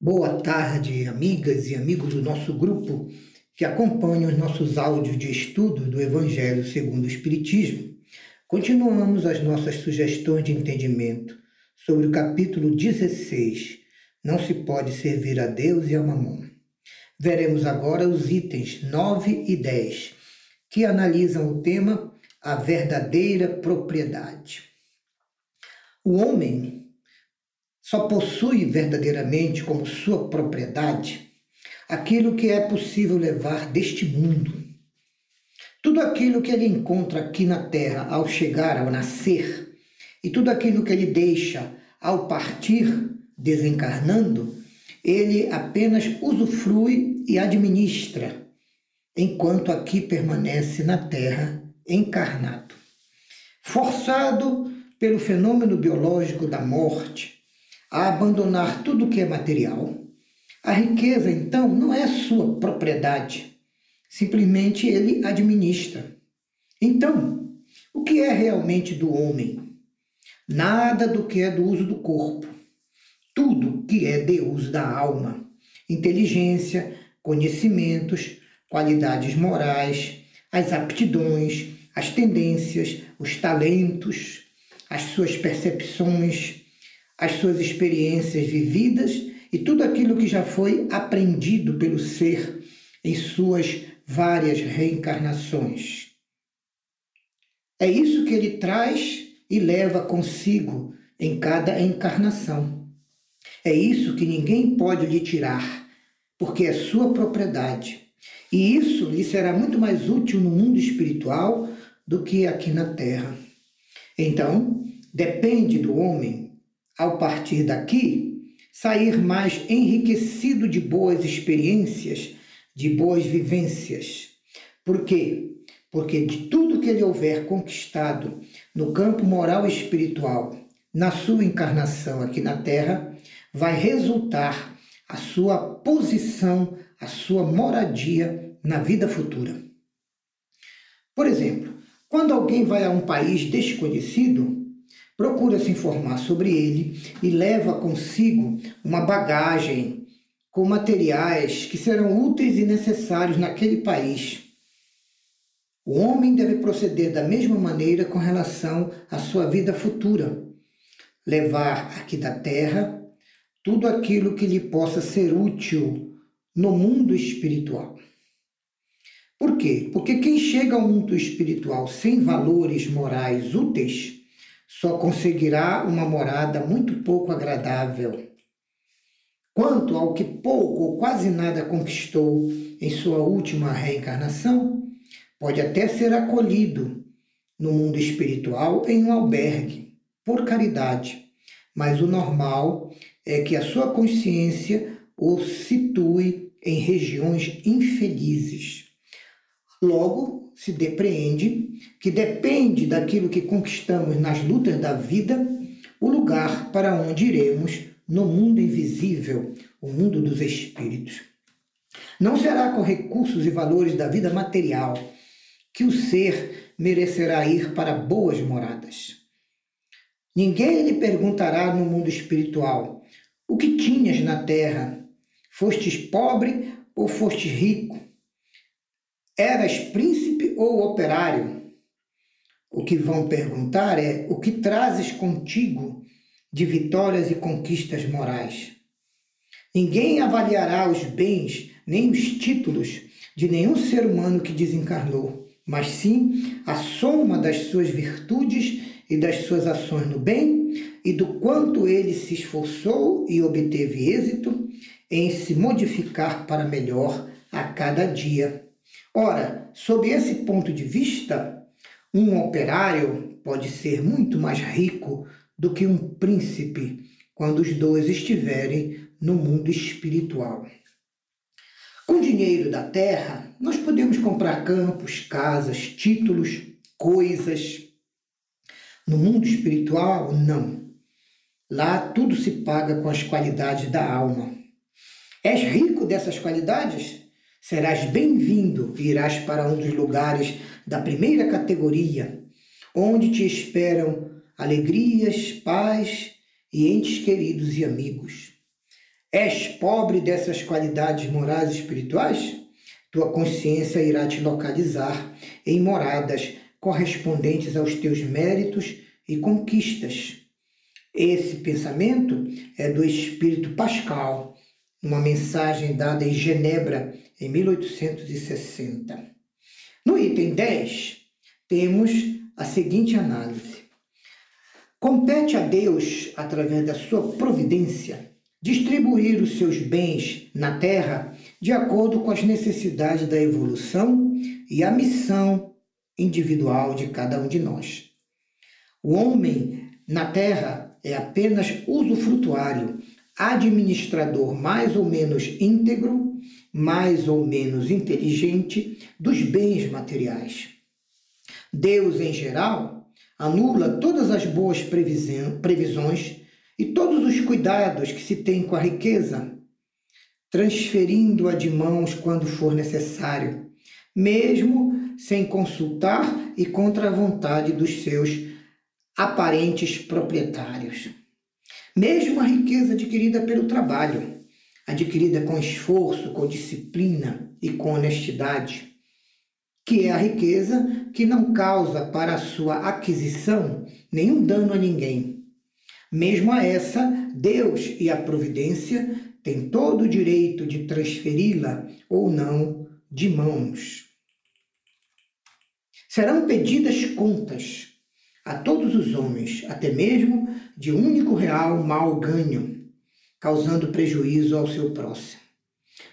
Boa tarde, amigas e amigos do nosso grupo que acompanham os nossos áudios de estudo do Evangelho segundo o Espiritismo. Continuamos as nossas sugestões de entendimento sobre o capítulo 16. Não se pode servir a Deus e a Mamon. Veremos agora os itens 9 e 10, que analisam o tema a verdadeira propriedade. O homem só possui verdadeiramente como sua propriedade aquilo que é possível levar deste mundo. Tudo aquilo que ele encontra aqui na terra ao chegar, ao nascer, e tudo aquilo que ele deixa ao partir, desencarnando, ele apenas usufrui e administra, enquanto aqui permanece na terra encarnado. Forçado pelo fenômeno biológico da morte, a abandonar tudo o que é material. A riqueza, então, não é sua propriedade, simplesmente ele administra. Então, o que é realmente do homem? Nada do que é do uso do corpo, tudo que é de uso da alma, inteligência, conhecimentos, qualidades morais, as aptidões, as tendências, os talentos, as suas percepções, as suas experiências vividas e tudo aquilo que já foi aprendido pelo ser em suas várias reencarnações. É isso que ele traz e leva consigo em cada encarnação. É isso que ninguém pode lhe tirar, porque é sua propriedade. E isso lhe será muito mais útil no mundo espiritual do que aqui na terra. Então, depende do homem ao partir daqui, sair mais enriquecido de boas experiências, de boas vivências. Por quê? Porque de tudo que ele houver conquistado no campo moral e espiritual, na sua encarnação aqui na Terra, vai resultar a sua posição, a sua moradia na vida futura. Por exemplo, quando alguém vai a um país desconhecido, procura se informar sobre ele e leva consigo uma bagagem com materiais que serão úteis e necessários naquele país. O homem deve proceder da mesma maneira com relação à sua vida futura, levar aqui da terra tudo aquilo que lhe possa ser útil no mundo espiritual. Por quê? Porque quem chega ao mundo espiritual sem valores morais úteis só conseguirá uma morada muito pouco agradável. Quanto ao que pouco ou quase nada conquistou em sua última reencarnação, pode até ser acolhido no mundo espiritual em um albergue, por caridade, mas o normal é que a sua consciência o situe em regiões infelizes. Logo, se depreende que depende daquilo que conquistamos nas lutas da vida, o lugar para onde iremos no mundo invisível, o mundo dos espíritos. Não será com recursos e valores da vida material que o ser merecerá ir para boas moradas. Ninguém lhe perguntará no mundo espiritual: o que tinhas na terra? Fostes pobre ou fostes rico? Eras príncipe ou operário? O que vão perguntar é o que trazes contigo de vitórias e conquistas morais. Ninguém avaliará os bens nem os títulos de nenhum ser humano que desencarnou, mas sim a soma das suas virtudes e das suas ações no bem e do quanto ele se esforçou e obteve êxito em se modificar para melhor a cada dia. Ora, sob esse ponto de vista, um operário pode ser muito mais rico do que um príncipe quando os dois estiverem no mundo espiritual. Com dinheiro da terra, nós podemos comprar campos, casas, títulos, coisas. No mundo espiritual, não. Lá tudo se paga com as qualidades da alma. És rico dessas qualidades? Serás bem-vindo e irás para um dos lugares da primeira categoria, onde te esperam alegrias, paz e entes queridos e amigos. És pobre dessas qualidades morais e espirituais? Tua consciência irá te localizar em moradas correspondentes aos teus méritos e conquistas. Esse pensamento é do espírito Pascal, uma mensagem dada em Genebra em 1860. No item 10, temos a seguinte análise: Compete a Deus, através da sua providência, distribuir os seus bens na terra de acordo com as necessidades da evolução e a missão individual de cada um de nós. O homem na terra é apenas usufrutuário, administrador mais ou menos íntegro, mais ou menos inteligente dos bens materiais. Deus, em geral, anula todas as boas previsões e todos os cuidados que se tem com a riqueza, transferindo-a de mãos quando for necessário, mesmo sem consultar e contra a vontade dos seus aparentes proprietários. Mesmo a riqueza adquirida pelo trabalho, adquirida com esforço, com disciplina e com honestidade, que é a riqueza que não causa para a sua aquisição nenhum dano a ninguém. Mesmo a essa, Deus e a providência têm todo o direito de transferi-la ou não de mãos. Serão pedidas contas a todos os homens, até mesmo de único real mal ganho, causando prejuízo ao seu próximo.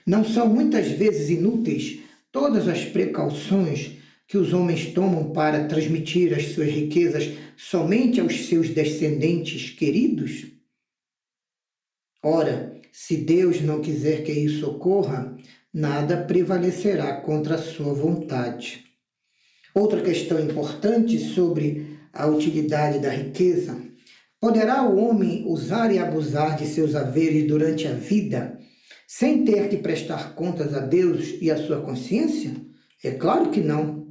Não são muitas vezes inúteis todas as precauções que os homens tomam para transmitir as suas riquezas somente aos seus descendentes queridos? Ora, se Deus não quiser que isso ocorra, nada prevalecerá contra a sua vontade. Outra questão importante sobre a utilidade da riqueza: poderá o homem usar e abusar de seus haveres durante a vida sem ter que prestar contas a Deus e à sua consciência? É claro que não.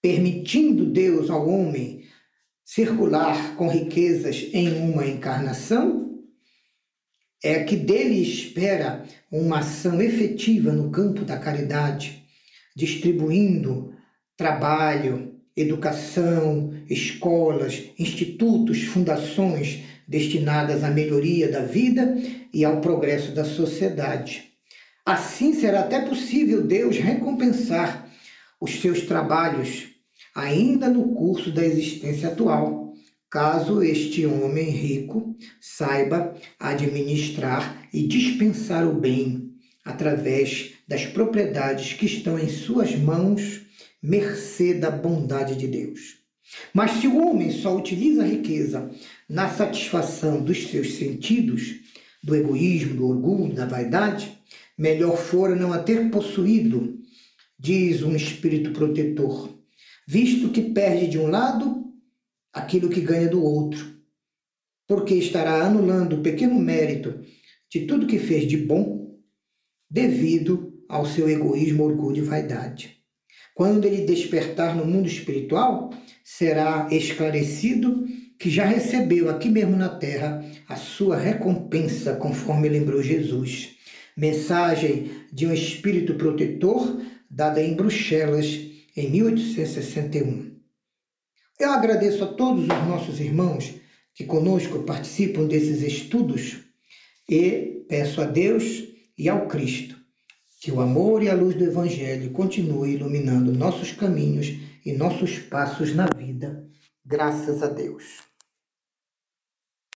Permitindo Deus ao homem circular com riquezas em uma encarnação, é que dele espera uma ação efetiva no campo da caridade, distribuindo trabalho, educação, escolas, institutos, fundações destinadas à melhoria da vida e ao progresso da sociedade. Assim será até possível Deus recompensar os seus trabalhos ainda no curso da existência atual, caso este homem rico saiba administrar e dispensar o bem através das propriedades que estão em suas mãos, mercê da bondade de Deus. Mas se o homem só utiliza a riqueza na satisfação dos seus sentidos, do egoísmo, do orgulho, da vaidade, melhor fora não a ter possuído, diz um espírito protetor, visto que perde de um lado aquilo que ganha do outro, porque estará anulando o pequeno mérito de tudo que fez de bom devido ao seu egoísmo, orgulho e vaidade. Quando ele despertar no mundo espiritual, será esclarecido que já recebeu aqui mesmo na terra a sua recompensa, conforme lembrou Jesus. Mensagem de um espírito protetor dada em Bruxelas em 1861. Eu agradeço a todos os nossos irmãos que conosco participam desses estudos e peço a Deus e ao Cristo que o amor e a luz do Evangelho continue iluminando nossos caminhos e nossos passos na vida. Graças a Deus.